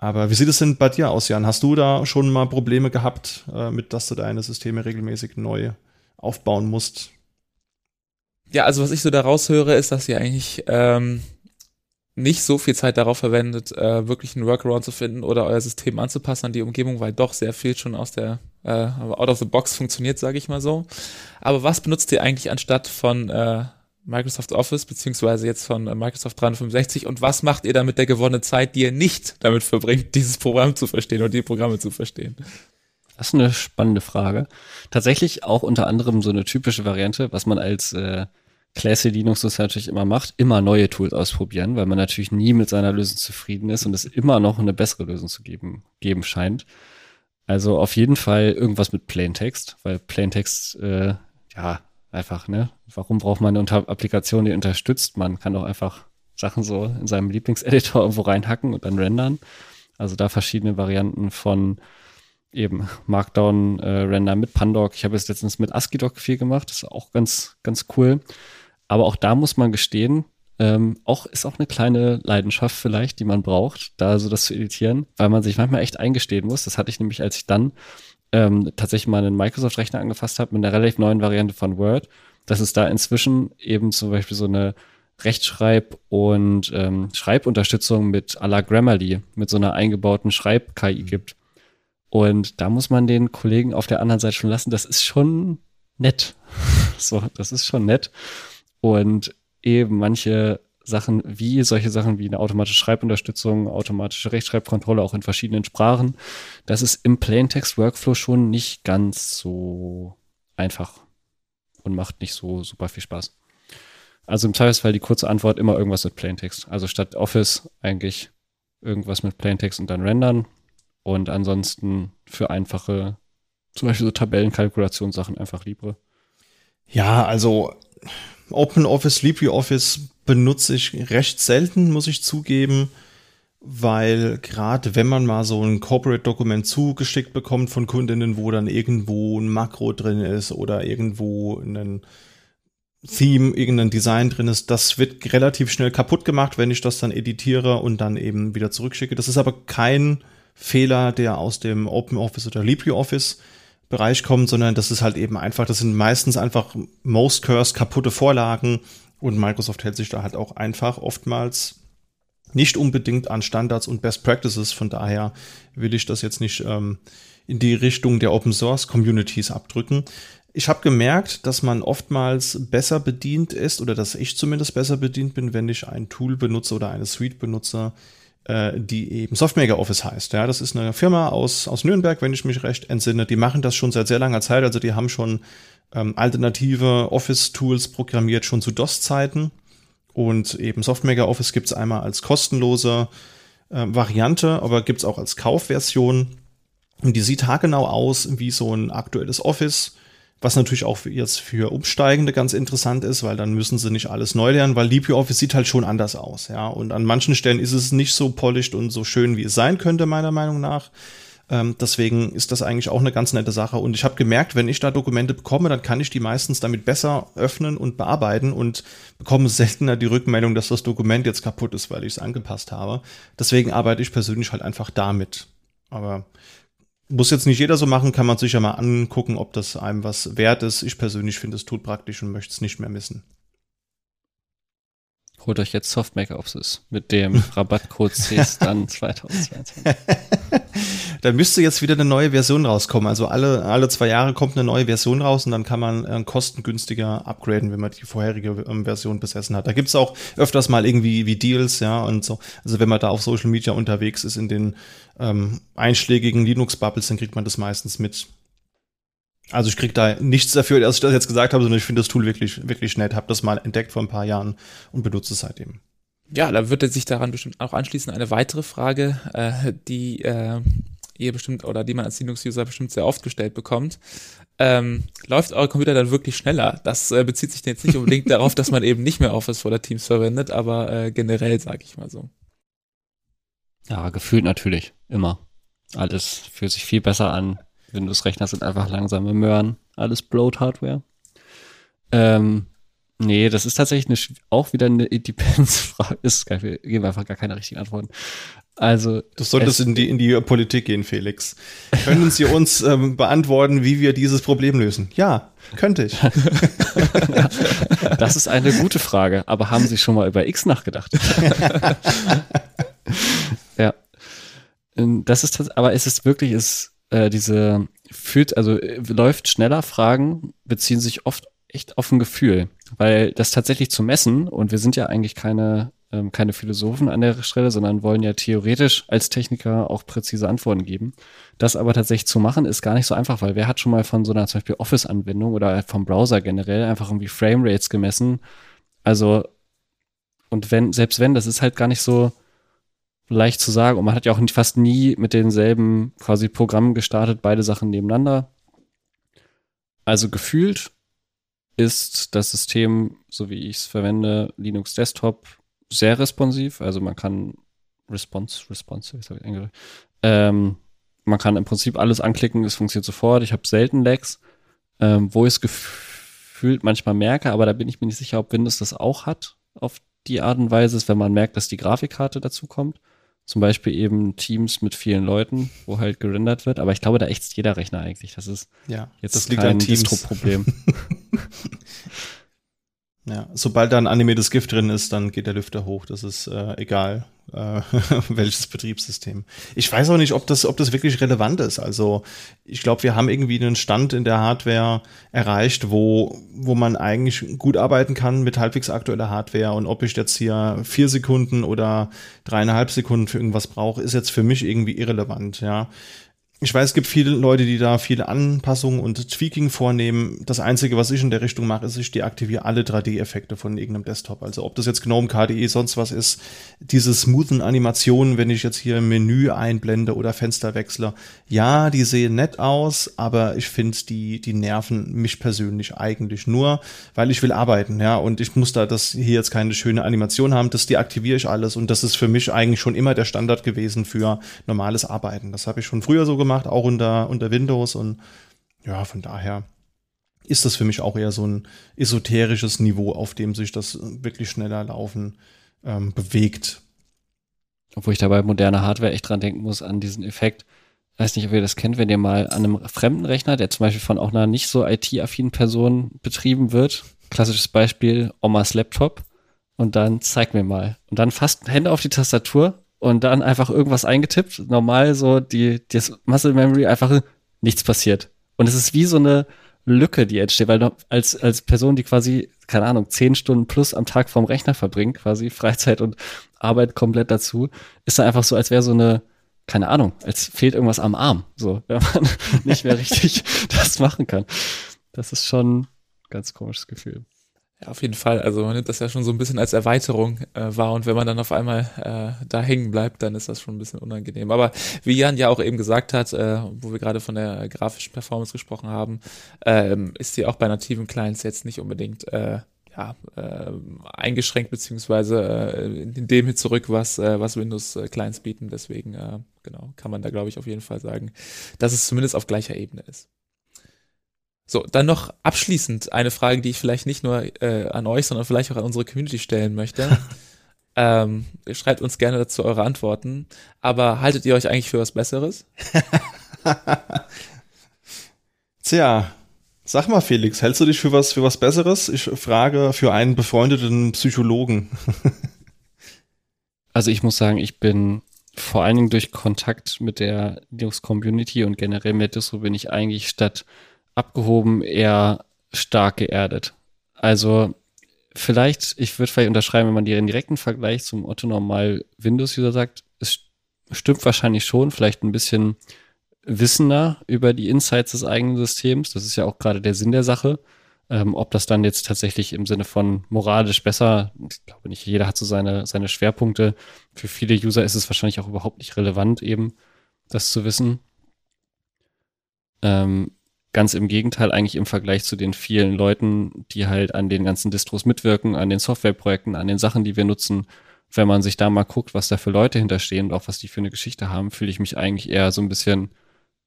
Aber wie sieht es denn bei dir aus, Jan? Hast du da schon mal Probleme gehabt, äh, mit dass du deine Systeme regelmäßig neu aufbauen musst? Ja, also was ich so daraus höre, ist, dass ihr eigentlich ähm, nicht so viel Zeit darauf verwendet, äh, wirklich einen Workaround zu finden oder euer System anzupassen an die Umgebung, weil doch sehr viel schon aus der äh, out of the box funktioniert, sage ich mal so. Aber was benutzt ihr eigentlich anstatt von äh, Microsoft Office, beziehungsweise jetzt von äh, Microsoft 365 und was macht ihr damit der gewonnenen Zeit, die ihr nicht damit verbringt, [LAUGHS] dieses Programm zu verstehen oder die Programme zu verstehen? Das ist eine spannende Frage. Tatsächlich auch unter anderem so eine typische Variante, was man als äh, Classy Linux das natürlich immer macht, immer neue Tools ausprobieren, weil man natürlich nie mit seiner Lösung zufrieden ist und es immer noch eine bessere Lösung zu geben, geben scheint. Also auf jeden Fall irgendwas mit Plaintext, weil Plaintext, äh, ja, einfach, ne? Warum braucht man eine Applikation, die unterstützt? Man kann doch einfach Sachen so in seinem Lieblingseditor [LAUGHS] irgendwo reinhacken und dann rendern. Also da verschiedene Varianten von eben Markdown-Render äh, mit Pandoc. Ich habe jetzt letztens mit ASCII-Doc viel gemacht. Das ist auch ganz, ganz cool. Aber auch da muss man gestehen, ähm, auch ist auch eine kleine Leidenschaft vielleicht, die man braucht, da so das zu editieren, weil man sich manchmal echt eingestehen muss. Das hatte ich nämlich, als ich dann ähm, tatsächlich mal einen Microsoft-Rechner angefasst habe mit einer relativ neuen Variante von Word, dass es da inzwischen eben zum Beispiel so eine Rechtschreib- und ähm, Schreibunterstützung mit à la Grammarly, mit so einer eingebauten Schreib-KI mhm. gibt. Und da muss man den Kollegen auf der anderen Seite schon lassen, das ist schon nett. [LAUGHS] so, das ist schon nett. Und eben manche Sachen wie solche Sachen wie eine automatische Schreibunterstützung, automatische Rechtschreibkontrolle auch in verschiedenen Sprachen. Das ist im Plaintext-Workflow schon nicht ganz so einfach und macht nicht so super viel Spaß. Also im Zweifelsfall die kurze Antwort immer irgendwas mit Plaintext. Also statt Office eigentlich irgendwas mit Plaintext und dann rendern. Und ansonsten für einfache, zum Beispiel so Tabellenkalkulationssachen einfach Libre. Ja, also OpenOffice, LibreOffice benutze ich recht selten, muss ich zugeben, weil gerade wenn man mal so ein Corporate-Dokument zugeschickt bekommt von Kundinnen, wo dann irgendwo ein Makro drin ist oder irgendwo ein Theme, irgendein Design drin ist, das wird relativ schnell kaputt gemacht, wenn ich das dann editiere und dann eben wieder zurückschicke. Das ist aber kein Fehler, der aus dem OpenOffice oder LibreOffice Bereich kommt, sondern das ist halt eben einfach, das sind meistens einfach most cursed kaputte Vorlagen, und Microsoft hält sich da halt auch einfach oftmals nicht unbedingt an Standards und Best Practices. Von daher will ich das jetzt nicht ähm, in die Richtung der Open Source Communities abdrücken. Ich habe gemerkt, dass man oftmals besser bedient ist oder dass ich zumindest besser bedient bin, wenn ich ein Tool benutze oder eine Suite benutze, äh, die eben Softmaker Office heißt. Ja, das ist eine Firma aus, aus Nürnberg, wenn ich mich recht entsinne. Die machen das schon seit sehr langer Zeit. Also die haben schon ähm, alternative Office-Tools programmiert, schon zu DOS-Zeiten. Und eben Softmaker Office gibt es einmal als kostenlose äh, Variante, aber gibt es auch als Kaufversion. Und die sieht haargenau aus wie so ein aktuelles Office, was natürlich auch für jetzt für Umsteigende ganz interessant ist, weil dann müssen sie nicht alles neu lernen, weil LibreOffice sieht halt schon anders aus, ja. Und an manchen Stellen ist es nicht so polished und so schön, wie es sein könnte, meiner Meinung nach. Ähm, deswegen ist das eigentlich auch eine ganz nette Sache. Und ich habe gemerkt, wenn ich da Dokumente bekomme, dann kann ich die meistens damit besser öffnen und bearbeiten und bekomme seltener die Rückmeldung, dass das Dokument jetzt kaputt ist, weil ich es angepasst habe. Deswegen arbeite ich persönlich halt einfach damit. Aber muss jetzt nicht jeder so machen, kann man sich ja mal angucken, ob das einem was wert ist. Ich persönlich finde es tut praktisch und möchte es nicht mehr missen. Holt euch jetzt Softmaker Office mit dem [LAUGHS] Rabattcode CES dann 2022. [LAUGHS] da müsste jetzt wieder eine neue Version rauskommen. Also alle, alle zwei Jahre kommt eine neue Version raus und dann kann man äh, kostengünstiger upgraden, wenn man die vorherige ähm, Version besessen hat. Da gibt's auch öfters mal irgendwie wie Deals, ja, und so. Also wenn man da auf Social Media unterwegs ist in den ähm, einschlägigen Linux-Bubbles, dann kriegt man das meistens mit. Also ich krieg da nichts dafür, dass ich das jetzt gesagt habe, sondern ich finde das Tool wirklich, wirklich nett. Habe das mal entdeckt vor ein paar Jahren und benutze es seitdem. Ja, da würde sich daran bestimmt auch anschließen eine weitere Frage, äh, die äh, ihr bestimmt oder die man als Linux-User bestimmt sehr oft gestellt bekommt. Ähm, läuft euer Computer dann wirklich schneller? Das äh, bezieht sich jetzt nicht unbedingt [LAUGHS] darauf, dass man eben nicht mehr Office oder Teams verwendet, aber äh, generell sage ich mal so. Ja, gefühlt natürlich, immer. Alles fühlt sich viel besser an, Windows-Rechner sind einfach langsame Möhren, alles Bloat-Hardware. Ähm, nee, das ist tatsächlich eine, auch wieder eine [LAUGHS] Independence-Frage. Ist geil, wir geben einfach gar keine richtigen Antworten. Also. Du solltest in die, in die Politik gehen, Felix. Können Sie [LAUGHS] uns ähm, beantworten, wie wir dieses Problem lösen? Ja, könnte ich. das ist eine gute Frage, aber haben Sie schon mal über X nachgedacht? [LAUGHS] ja. Ähm, das ist, aber es ist wirklich, es äh, diese führt, also äh, läuft schneller Fragen beziehen sich oft echt auf ein Gefühl, weil das tatsächlich zu messen und wir sind ja eigentlich keine ähm, keine Philosophen an der Stelle, sondern wollen ja theoretisch als Techniker auch präzise Antworten geben. Das aber tatsächlich zu machen ist gar nicht so einfach, weil wer hat schon mal von so einer zum Beispiel Office-Anwendung oder vom Browser generell einfach irgendwie Framerates gemessen? Also und wenn selbst wenn, das ist halt gar nicht so leicht zu sagen. Und man hat ja auch fast nie mit denselben quasi Programmen gestartet, beide Sachen nebeneinander. Also gefühlt ist das System, so wie ich es verwende, Linux Desktop, sehr responsiv. Also man kann Response, Response, wie habe ich eingereicht. Ähm, man kann im Prinzip alles anklicken, es funktioniert sofort. Ich habe selten Lags, ähm, wo ich es gefühlt manchmal merke, aber da bin ich mir nicht sicher, ob Windows das auch hat auf die Art und Weise, ist, wenn man merkt, dass die Grafikkarte dazu kommt. Zum Beispiel eben Teams mit vielen Leuten, wo halt gerendert wird. Aber ich glaube, da ächzt jeder Rechner eigentlich. Das ist ja, jetzt das kein Distro-Problem. [LAUGHS] Ja, sobald da ein animiertes GIF drin ist, dann geht der Lüfter hoch. Das ist äh, egal, äh, [LAUGHS] welches Betriebssystem. Ich weiß auch nicht, ob das, ob das wirklich relevant ist. Also ich glaube, wir haben irgendwie einen Stand in der Hardware erreicht, wo, wo man eigentlich gut arbeiten kann mit halbwegs aktueller Hardware. Und ob ich jetzt hier vier Sekunden oder dreieinhalb Sekunden für irgendwas brauche, ist jetzt für mich irgendwie irrelevant. Ja, ich weiß, es gibt viele Leute, die da viele Anpassungen und Tweaking vornehmen. Das Einzige, was ich in der Richtung mache, ist, ich deaktiviere alle 3D-Effekte von irgendeinem Desktop. Also ob das jetzt GNOME, KDE, sonst was ist, diese smoothen Animationen, wenn ich jetzt hier Menü einblende oder Fenster wechsle, ja, die sehen nett aus, aber ich finde, die, die nerven mich persönlich eigentlich nur, weil ich will arbeiten, ja, und ich muss da das hier jetzt keine schöne Animation haben, das deaktiviere ich alles und das ist für mich eigentlich schon immer der Standard gewesen für normales Arbeiten. Das habe ich schon früher so gemacht gemacht, auch unter, unter Windows und ja, von daher ist das für mich auch eher so ein esoterisches Niveau, auf dem sich das wirklich schneller laufen ähm, bewegt. Obwohl ich dabei moderne Hardware echt dran denken muss, an diesen Effekt. Ich weiß nicht, ob ihr das kennt, wenn ihr mal an einem fremden Rechner, der zum Beispiel von auch einer nicht so IT-affinen Person betrieben wird, klassisches Beispiel, Omas Laptop, und dann zeig mir mal. Und dann fast Hände auf die Tastatur und dann einfach irgendwas eingetippt. Normal so die, das Muscle Memory einfach nichts passiert. Und es ist wie so eine Lücke, die entsteht, weil als, als Person, die quasi, keine Ahnung, zehn Stunden plus am Tag vorm Rechner verbringt, quasi [LAUGHS] Freizeit und Arbeit komplett dazu, ist da einfach so, als wäre so eine, keine Ahnung, als fehlt irgendwas am Arm, so, [LAUGHS] wenn man nicht mehr richtig [LAUGHS] das machen kann. Das ist schon ein ganz komisches Gefühl. Ja, auf jeden Fall. Also man nimmt das ja schon so ein bisschen als Erweiterung äh, wahr und wenn man dann auf einmal äh, da hängen bleibt, dann ist das schon ein bisschen unangenehm. Aber wie Jan ja auch eben gesagt hat, äh, wo wir gerade von der grafischen Performance gesprochen haben, ähm, ist sie auch bei nativen Clients jetzt nicht unbedingt äh, ja, äh, eingeschränkt beziehungsweise äh, in dem hin zurück, was, äh, was Windows äh, Clients bieten. Deswegen äh, genau kann man da glaube ich auf jeden Fall sagen, dass es zumindest auf gleicher Ebene ist. So, dann noch abschließend eine Frage, die ich vielleicht nicht nur äh, an euch, sondern vielleicht auch an unsere Community stellen möchte. [LAUGHS] ähm, schreibt uns gerne dazu eure Antworten. Aber haltet ihr euch eigentlich für was Besseres? [LAUGHS] Tja, sag mal, Felix, hältst du dich für was, für was Besseres? Ich frage für einen befreundeten Psychologen. [LAUGHS] also ich muss sagen, ich bin vor allen Dingen durch Kontakt mit der Linux-Community und generell mit Distro bin ich eigentlich statt abgehoben, eher stark geerdet. Also vielleicht, ich würde vielleicht unterschreiben, wenn man den direkten Vergleich zum Otto Normal Windows-User sagt, es stimmt wahrscheinlich schon, vielleicht ein bisschen wissender über die Insights des eigenen Systems. Das ist ja auch gerade der Sinn der Sache. Ähm, ob das dann jetzt tatsächlich im Sinne von moralisch besser, ich glaube nicht, jeder hat so seine, seine Schwerpunkte. Für viele User ist es wahrscheinlich auch überhaupt nicht relevant, eben das zu wissen. Ähm, Ganz im Gegenteil, eigentlich im Vergleich zu den vielen Leuten, die halt an den ganzen Distros mitwirken, an den Softwareprojekten, an den Sachen, die wir nutzen. Wenn man sich da mal guckt, was da für Leute hinterstehen und auch was die für eine Geschichte haben, fühle ich mich eigentlich eher so ein bisschen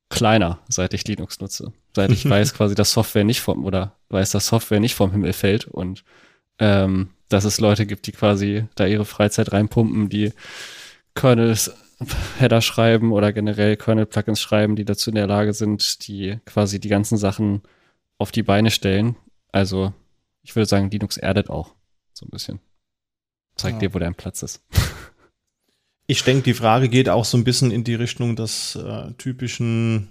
kleiner, seit ich Linux nutze. Seit ich [LAUGHS] weiß quasi, dass Software nicht vom, oder weiß, dass Software nicht vom Himmel fällt und ähm, dass es Leute gibt, die quasi da ihre Freizeit reinpumpen, die Kernels Header schreiben oder generell Kernel-Plugins schreiben, die dazu in der Lage sind, die quasi die ganzen Sachen auf die Beine stellen. Also ich würde sagen, Linux erdet auch so ein bisschen. Zeigt ja. dir, wo dein Platz ist. Ich denke, die Frage geht auch so ein bisschen in die Richtung des äh, typischen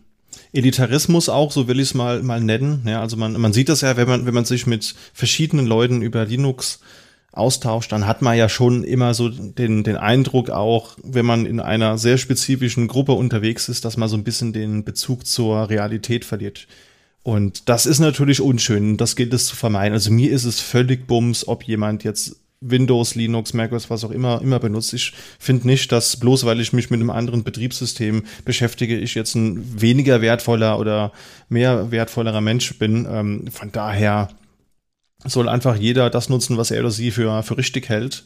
Elitarismus auch, so will ich es mal, mal nennen. Ja, also man, man sieht das ja, wenn man, wenn man sich mit verschiedenen Leuten über Linux austauscht, dann hat man ja schon immer so den, den Eindruck auch, wenn man in einer sehr spezifischen Gruppe unterwegs ist, dass man so ein bisschen den Bezug zur Realität verliert. Und das ist natürlich unschön, das gilt es zu vermeiden. Also mir ist es völlig bums, ob jemand jetzt Windows, Linux, macOS, was auch immer, immer benutzt. Ich finde nicht, dass bloß weil ich mich mit einem anderen Betriebssystem beschäftige, ich jetzt ein weniger wertvoller oder mehr wertvollerer Mensch bin. Ähm, von daher soll einfach jeder das nutzen, was er oder sie für, für richtig hält.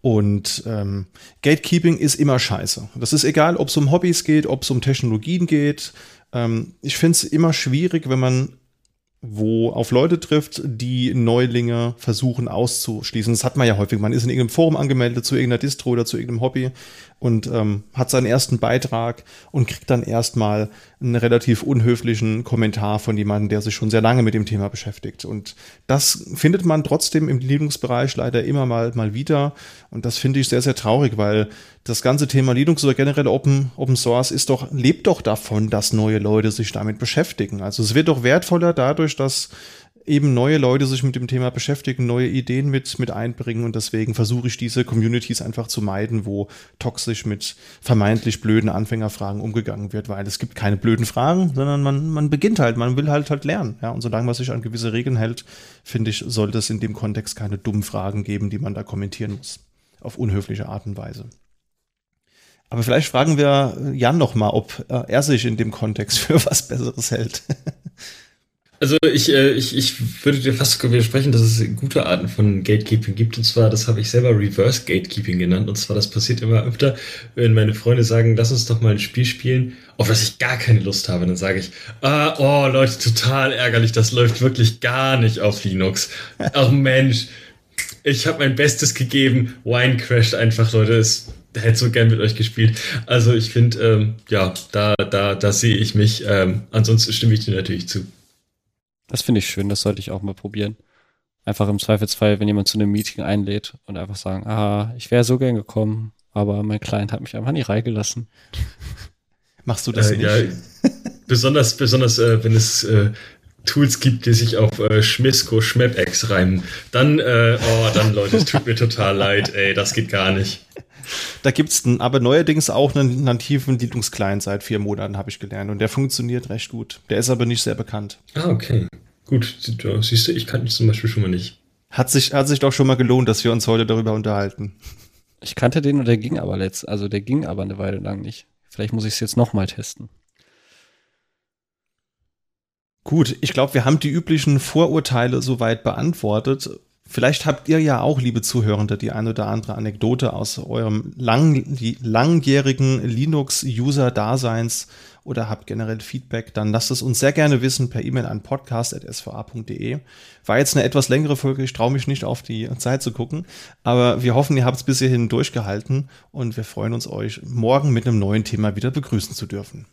Und ähm, Gatekeeping ist immer scheiße. Das ist egal, ob es um Hobbys geht, ob es um Technologien geht. Ähm, ich finde es immer schwierig, wenn man wo auf Leute trifft, die Neulinge versuchen auszuschließen. Das hat man ja häufig. Man ist in irgendeinem Forum angemeldet zu irgendeiner Distro oder zu irgendeinem Hobby und ähm, hat seinen ersten Beitrag und kriegt dann erstmal einen relativ unhöflichen Kommentar von jemandem, der sich schon sehr lange mit dem Thema beschäftigt. Und das findet man trotzdem im Linux-Bereich leider immer mal, mal wieder. Und das finde ich sehr, sehr traurig, weil das ganze Thema Linux oder generell Open, Open Source ist doch, lebt doch davon, dass neue Leute sich damit beschäftigen. Also es wird doch wertvoller dadurch, dass eben neue Leute sich mit dem Thema beschäftigen, neue Ideen mit, mit einbringen und deswegen versuche ich diese Communities einfach zu meiden, wo toxisch mit vermeintlich blöden Anfängerfragen umgegangen wird, weil es gibt keine blöden Fragen, sondern man, man beginnt halt, man will halt halt lernen, ja, und solange man sich an gewisse Regeln hält, finde ich, sollte es in dem Kontext keine dummen Fragen geben, die man da kommentieren muss, auf unhöfliche Art und Weise. Aber vielleicht fragen wir Jan noch mal, ob äh, er sich in dem Kontext für was Besseres hält. [LAUGHS] Also ich, äh, ich, ich würde dir fast widersprechen, dass es gute Arten von Gatekeeping gibt. Und zwar, das habe ich selber Reverse Gatekeeping genannt. Und zwar, das passiert immer öfter, wenn meine Freunde sagen, lass uns doch mal ein Spiel spielen, auf das ich gar keine Lust habe. Dann sage ich, ah, oh Leute, total ärgerlich, das läuft wirklich gar nicht auf Linux. Ach Mensch, ich habe mein Bestes gegeben. Wine crasht einfach, Leute. Es hätte so gern mit euch gespielt. Also ich finde, ähm, ja, da, da, da sehe ich mich. Ähm, ansonsten stimme ich dir natürlich zu. Das finde ich schön, das sollte ich auch mal probieren. Einfach im Zweifelsfall, wenn jemand zu einem Meeting einlädt und einfach sagen, ah, ich wäre so gern gekommen, aber mein Client hat mich einfach nicht reingelassen. [LAUGHS] Machst du das äh, nicht? Ja, [LAUGHS] besonders, besonders, äh, wenn es äh, Tools gibt, die sich auf äh, Schmisko, Schmepex reimen. Dann, äh, oh, dann Leute, es tut mir total leid, ey, das geht gar nicht. Da gibt's aber neuerdings auch einen nativen Linux-Client seit vier Monaten, habe ich gelernt. Und der funktioniert recht gut. Der ist aber nicht sehr bekannt. Ah, okay. Gut, siehst du, ich kannte zum Beispiel schon mal nicht. Hat sich, hat sich doch schon mal gelohnt, dass wir uns heute darüber unterhalten. Ich kannte den und der ging aber letzt, also der ging aber eine Weile lang nicht. Vielleicht muss ich es jetzt nochmal testen. Gut, ich glaube, wir haben die üblichen Vorurteile soweit beantwortet. Vielleicht habt ihr ja auch, liebe Zuhörende, die ein oder andere Anekdote aus eurem lang, langjährigen Linux-User-Daseins oder habt generell Feedback, dann lasst es uns sehr gerne wissen per E-Mail an podcast.sva.de. War jetzt eine etwas längere Folge, ich traue mich nicht auf die Zeit zu gucken, aber wir hoffen, ihr habt es bis hierhin durchgehalten und wir freuen uns, euch morgen mit einem neuen Thema wieder begrüßen zu dürfen.